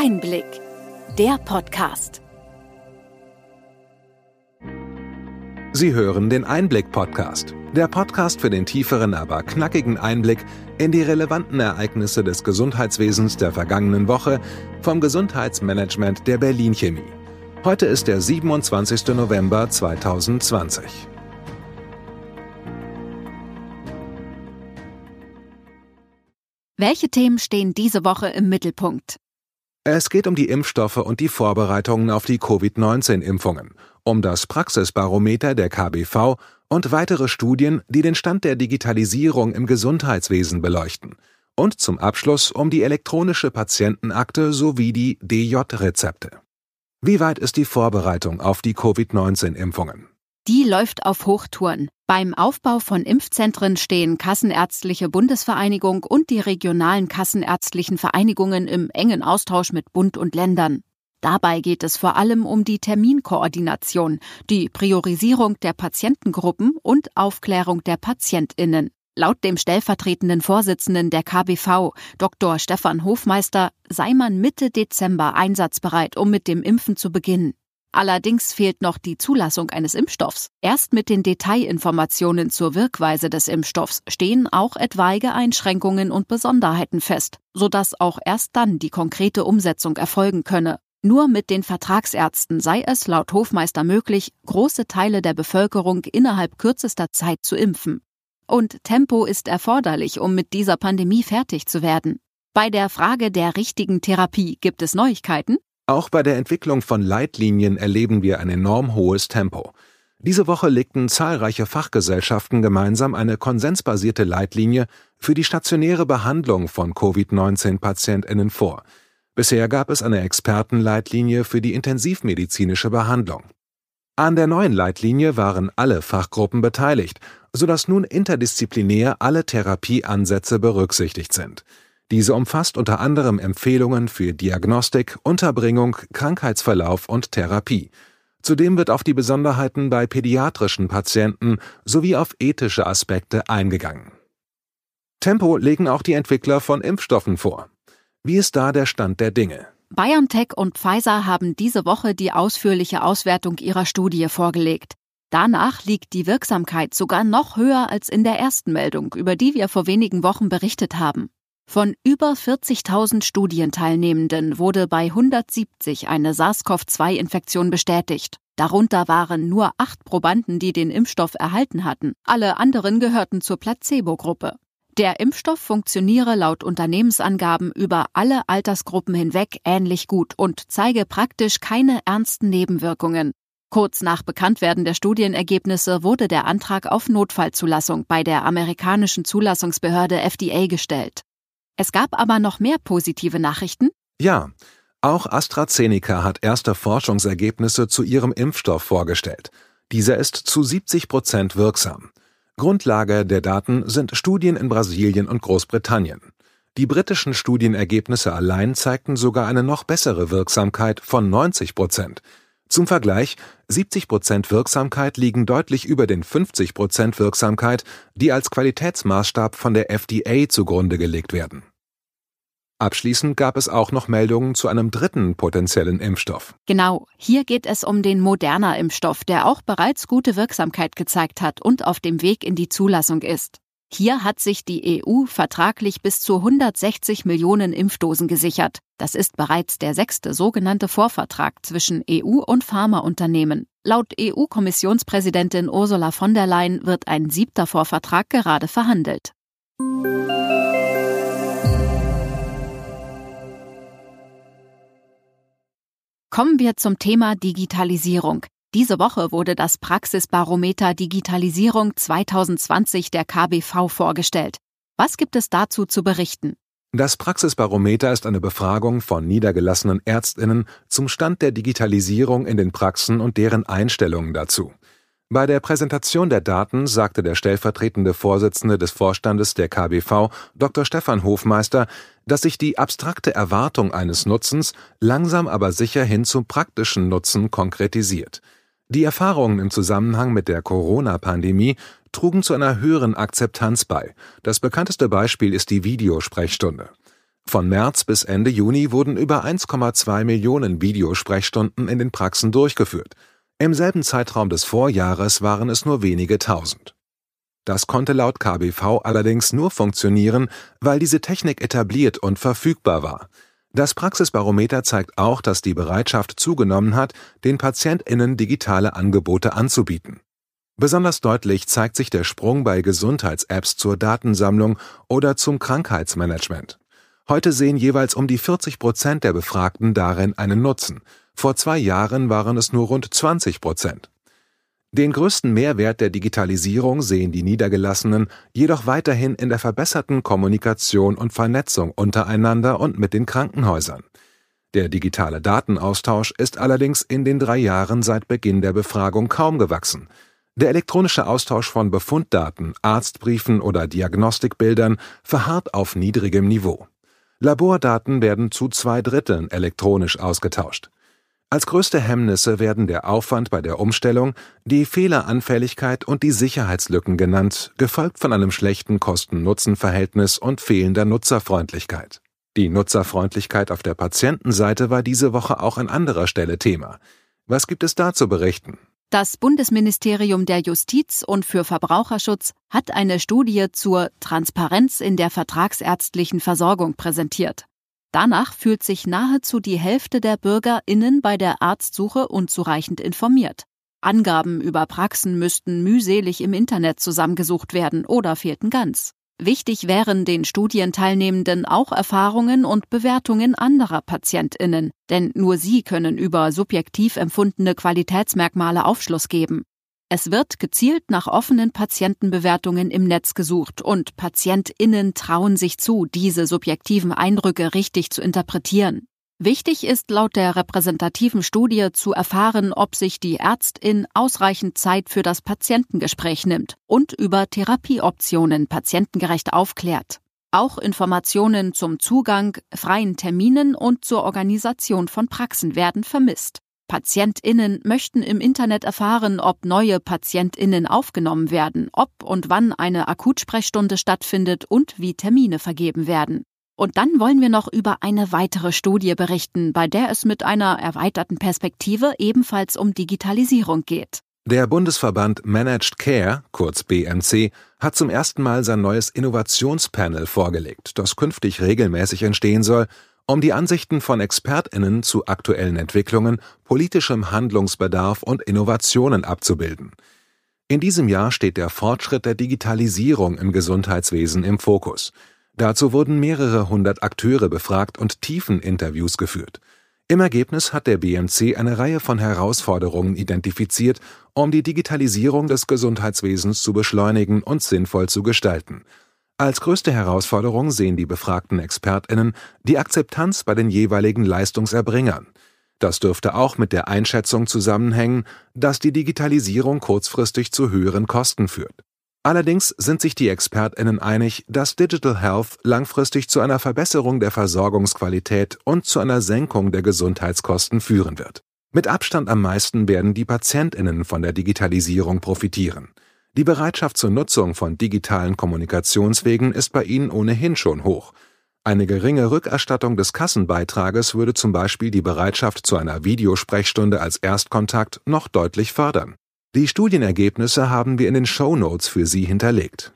Einblick, der Podcast. Sie hören den Einblick-Podcast, der Podcast für den tieferen, aber knackigen Einblick in die relevanten Ereignisse des Gesundheitswesens der vergangenen Woche vom Gesundheitsmanagement der Berlin Chemie. Heute ist der 27. November 2020. Welche Themen stehen diese Woche im Mittelpunkt? Es geht um die Impfstoffe und die Vorbereitungen auf die Covid-19-Impfungen, um das Praxisbarometer der KBV und weitere Studien, die den Stand der Digitalisierung im Gesundheitswesen beleuchten. Und zum Abschluss um die elektronische Patientenakte sowie die DJ-Rezepte. Wie weit ist die Vorbereitung auf die Covid-19-Impfungen? Die läuft auf Hochtouren. Beim Aufbau von Impfzentren stehen Kassenärztliche Bundesvereinigung und die regionalen kassenärztlichen Vereinigungen im engen Austausch mit Bund und Ländern. Dabei geht es vor allem um die Terminkoordination, die Priorisierung der Patientengruppen und Aufklärung der Patientinnen. Laut dem stellvertretenden Vorsitzenden der KBV, Dr. Stefan Hofmeister, sei man Mitte Dezember einsatzbereit, um mit dem Impfen zu beginnen. Allerdings fehlt noch die Zulassung eines Impfstoffs. Erst mit den Detailinformationen zur Wirkweise des Impfstoffs stehen auch etwaige Einschränkungen und Besonderheiten fest, sodass auch erst dann die konkrete Umsetzung erfolgen könne. Nur mit den Vertragsärzten sei es laut Hofmeister möglich, große Teile der Bevölkerung innerhalb kürzester Zeit zu impfen. Und Tempo ist erforderlich, um mit dieser Pandemie fertig zu werden. Bei der Frage der richtigen Therapie gibt es Neuigkeiten? Auch bei der Entwicklung von Leitlinien erleben wir ein enorm hohes Tempo. Diese Woche legten zahlreiche Fachgesellschaften gemeinsam eine konsensbasierte Leitlinie für die stationäre Behandlung von Covid-19-Patientinnen vor. Bisher gab es eine Expertenleitlinie für die intensivmedizinische Behandlung. An der neuen Leitlinie waren alle Fachgruppen beteiligt, sodass nun interdisziplinär alle Therapieansätze berücksichtigt sind. Diese umfasst unter anderem Empfehlungen für Diagnostik, Unterbringung, Krankheitsverlauf und Therapie. Zudem wird auf die Besonderheiten bei pädiatrischen Patienten sowie auf ethische Aspekte eingegangen. Tempo legen auch die Entwickler von Impfstoffen vor. Wie ist da der Stand der Dinge? BioNTech und Pfizer haben diese Woche die ausführliche Auswertung ihrer Studie vorgelegt. Danach liegt die Wirksamkeit sogar noch höher als in der ersten Meldung, über die wir vor wenigen Wochen berichtet haben. Von über 40.000 Studienteilnehmenden wurde bei 170 eine SARS-CoV-2-Infektion bestätigt. Darunter waren nur acht Probanden, die den Impfstoff erhalten hatten. Alle anderen gehörten zur Placebo-Gruppe. Der Impfstoff funktioniere laut Unternehmensangaben über alle Altersgruppen hinweg ähnlich gut und zeige praktisch keine ernsten Nebenwirkungen. Kurz nach Bekanntwerden der Studienergebnisse wurde der Antrag auf Notfallzulassung bei der amerikanischen Zulassungsbehörde FDA gestellt. Es gab aber noch mehr positive Nachrichten? Ja, auch AstraZeneca hat erste Forschungsergebnisse zu ihrem Impfstoff vorgestellt. Dieser ist zu 70 Prozent wirksam. Grundlage der Daten sind Studien in Brasilien und Großbritannien. Die britischen Studienergebnisse allein zeigten sogar eine noch bessere Wirksamkeit von 90 Prozent. Zum Vergleich, 70 Prozent Wirksamkeit liegen deutlich über den 50 Prozent Wirksamkeit, die als Qualitätsmaßstab von der FDA zugrunde gelegt werden. Abschließend gab es auch noch Meldungen zu einem dritten potenziellen Impfstoff. Genau, hier geht es um den Moderna-Impfstoff, der auch bereits gute Wirksamkeit gezeigt hat und auf dem Weg in die Zulassung ist. Hier hat sich die EU vertraglich bis zu 160 Millionen Impfdosen gesichert. Das ist bereits der sechste sogenannte Vorvertrag zwischen EU und Pharmaunternehmen. Laut EU-Kommissionspräsidentin Ursula von der Leyen wird ein siebter Vorvertrag gerade verhandelt. Kommen wir zum Thema Digitalisierung. Diese Woche wurde das Praxisbarometer Digitalisierung 2020 der KBV vorgestellt. Was gibt es dazu zu berichten? Das Praxisbarometer ist eine Befragung von niedergelassenen Ärztinnen zum Stand der Digitalisierung in den Praxen und deren Einstellungen dazu. Bei der Präsentation der Daten sagte der stellvertretende Vorsitzende des Vorstandes der KBV, Dr. Stefan Hofmeister, dass sich die abstrakte Erwartung eines Nutzens langsam aber sicher hin zum praktischen Nutzen konkretisiert. Die Erfahrungen im Zusammenhang mit der Corona-Pandemie trugen zu einer höheren Akzeptanz bei. Das bekannteste Beispiel ist die Videosprechstunde. Von März bis Ende Juni wurden über 1,2 Millionen Videosprechstunden in den Praxen durchgeführt. Im selben Zeitraum des Vorjahres waren es nur wenige tausend. Das konnte laut KBV allerdings nur funktionieren, weil diese Technik etabliert und verfügbar war. Das Praxisbarometer zeigt auch, dass die Bereitschaft zugenommen hat, den PatientInnen digitale Angebote anzubieten. Besonders deutlich zeigt sich der Sprung bei Gesundheits-Apps zur Datensammlung oder zum Krankheitsmanagement. Heute sehen jeweils um die 40 Prozent der Befragten darin einen Nutzen. Vor zwei Jahren waren es nur rund 20 Prozent. Den größten Mehrwert der Digitalisierung sehen die Niedergelassenen jedoch weiterhin in der verbesserten Kommunikation und Vernetzung untereinander und mit den Krankenhäusern. Der digitale Datenaustausch ist allerdings in den drei Jahren seit Beginn der Befragung kaum gewachsen. Der elektronische Austausch von Befunddaten, Arztbriefen oder Diagnostikbildern verharrt auf niedrigem Niveau. Labordaten werden zu zwei Dritteln elektronisch ausgetauscht. Als größte Hemmnisse werden der Aufwand bei der Umstellung, die Fehleranfälligkeit und die Sicherheitslücken genannt, gefolgt von einem schlechten Kosten-Nutzen-Verhältnis und fehlender Nutzerfreundlichkeit. Die Nutzerfreundlichkeit auf der Patientenseite war diese Woche auch an anderer Stelle Thema. Was gibt es da zu berichten? Das Bundesministerium der Justiz und für Verbraucherschutz hat eine Studie zur Transparenz in der vertragsärztlichen Versorgung präsentiert. Danach fühlt sich nahezu die Hälfte der BürgerInnen bei der Arztsuche unzureichend informiert. Angaben über Praxen müssten mühselig im Internet zusammengesucht werden oder fehlten ganz. Wichtig wären den Studienteilnehmenden auch Erfahrungen und Bewertungen anderer PatientInnen, denn nur sie können über subjektiv empfundene Qualitätsmerkmale Aufschluss geben. Es wird gezielt nach offenen Patientenbewertungen im Netz gesucht und PatientInnen trauen sich zu, diese subjektiven Eindrücke richtig zu interpretieren. Wichtig ist laut der repräsentativen Studie zu erfahren, ob sich die Ärztin ausreichend Zeit für das Patientengespräch nimmt und über Therapieoptionen patientengerecht aufklärt. Auch Informationen zum Zugang, freien Terminen und zur Organisation von Praxen werden vermisst. PatientInnen möchten im Internet erfahren, ob neue PatientInnen aufgenommen werden, ob und wann eine Akutsprechstunde stattfindet und wie Termine vergeben werden. Und dann wollen wir noch über eine weitere Studie berichten, bei der es mit einer erweiterten Perspektive ebenfalls um Digitalisierung geht. Der Bundesverband Managed Care, kurz BMC, hat zum ersten Mal sein neues Innovationspanel vorgelegt, das künftig regelmäßig entstehen soll um die Ansichten von Expertinnen zu aktuellen Entwicklungen, politischem Handlungsbedarf und Innovationen abzubilden. In diesem Jahr steht der Fortschritt der Digitalisierung im Gesundheitswesen im Fokus. Dazu wurden mehrere hundert Akteure befragt und tiefen Interviews geführt. Im Ergebnis hat der BMC eine Reihe von Herausforderungen identifiziert, um die Digitalisierung des Gesundheitswesens zu beschleunigen und sinnvoll zu gestalten als größte Herausforderung sehen die befragten ExpertInnen die Akzeptanz bei den jeweiligen Leistungserbringern. Das dürfte auch mit der Einschätzung zusammenhängen, dass die Digitalisierung kurzfristig zu höheren Kosten führt. Allerdings sind sich die ExpertInnen einig, dass Digital Health langfristig zu einer Verbesserung der Versorgungsqualität und zu einer Senkung der Gesundheitskosten führen wird. Mit Abstand am meisten werden die PatientInnen von der Digitalisierung profitieren. Die Bereitschaft zur Nutzung von digitalen Kommunikationswegen ist bei ihnen ohnehin schon hoch. Eine geringe Rückerstattung des Kassenbeitrages würde zum Beispiel die Bereitschaft zu einer Videosprechstunde als Erstkontakt noch deutlich fördern. Die Studienergebnisse haben wir in den Show Notes für Sie hinterlegt.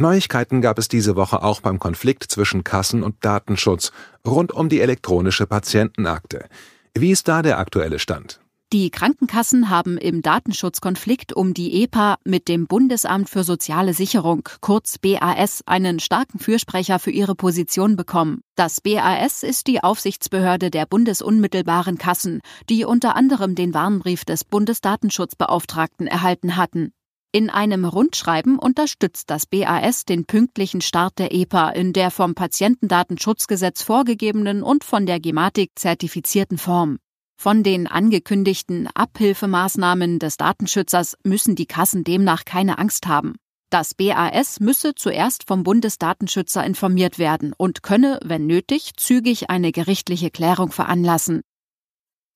Neuigkeiten gab es diese Woche auch beim Konflikt zwischen Kassen und Datenschutz rund um die elektronische Patientenakte. Wie ist da der aktuelle Stand? Die Krankenkassen haben im Datenschutzkonflikt um die EPA mit dem Bundesamt für soziale Sicherung, kurz BAS, einen starken Fürsprecher für ihre Position bekommen. Das BAS ist die Aufsichtsbehörde der bundesunmittelbaren Kassen, die unter anderem den Warnbrief des Bundesdatenschutzbeauftragten erhalten hatten. In einem Rundschreiben unterstützt das BAS den pünktlichen Start der EPA in der vom Patientendatenschutzgesetz vorgegebenen und von der Gematik zertifizierten Form. Von den angekündigten Abhilfemaßnahmen des Datenschützers müssen die Kassen demnach keine Angst haben. Das BAS müsse zuerst vom Bundesdatenschützer informiert werden und könne, wenn nötig, zügig eine gerichtliche Klärung veranlassen.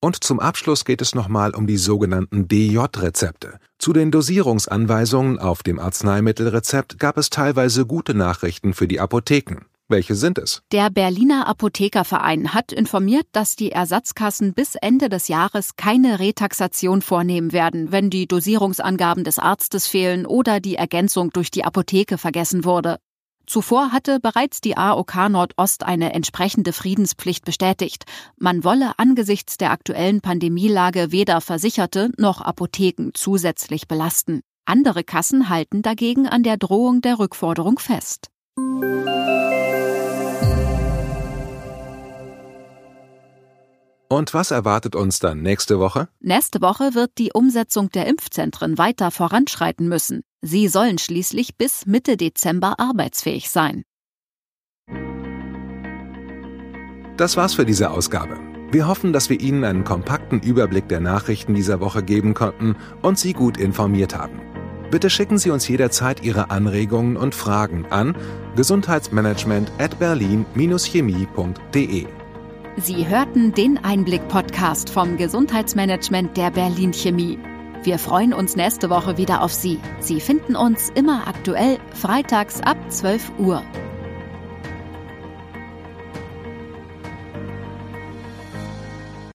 Und zum Abschluss geht es nochmal um die sogenannten DJ-Rezepte. Zu den Dosierungsanweisungen auf dem Arzneimittelrezept gab es teilweise gute Nachrichten für die Apotheken. Welche sind es? Der Berliner Apothekerverein hat informiert, dass die Ersatzkassen bis Ende des Jahres keine Retaxation vornehmen werden, wenn die Dosierungsangaben des Arztes fehlen oder die Ergänzung durch die Apotheke vergessen wurde. Zuvor hatte bereits die AOK Nordost eine entsprechende Friedenspflicht bestätigt. Man wolle angesichts der aktuellen Pandemielage weder Versicherte noch Apotheken zusätzlich belasten. Andere Kassen halten dagegen an der Drohung der Rückforderung fest. Und was erwartet uns dann nächste Woche? Nächste Woche wird die Umsetzung der Impfzentren weiter voranschreiten müssen. Sie sollen schließlich bis Mitte Dezember arbeitsfähig sein. Das war's für diese Ausgabe. Wir hoffen, dass wir Ihnen einen kompakten Überblick der Nachrichten dieser Woche geben konnten und Sie gut informiert haben. Bitte schicken Sie uns jederzeit Ihre Anregungen und Fragen an gesundheitsmanagement at berlin-chemie.de. Sie hörten den Einblick-Podcast vom Gesundheitsmanagement der Berlin Chemie. Wir freuen uns nächste Woche wieder auf Sie. Sie finden uns immer aktuell freitags ab 12 Uhr.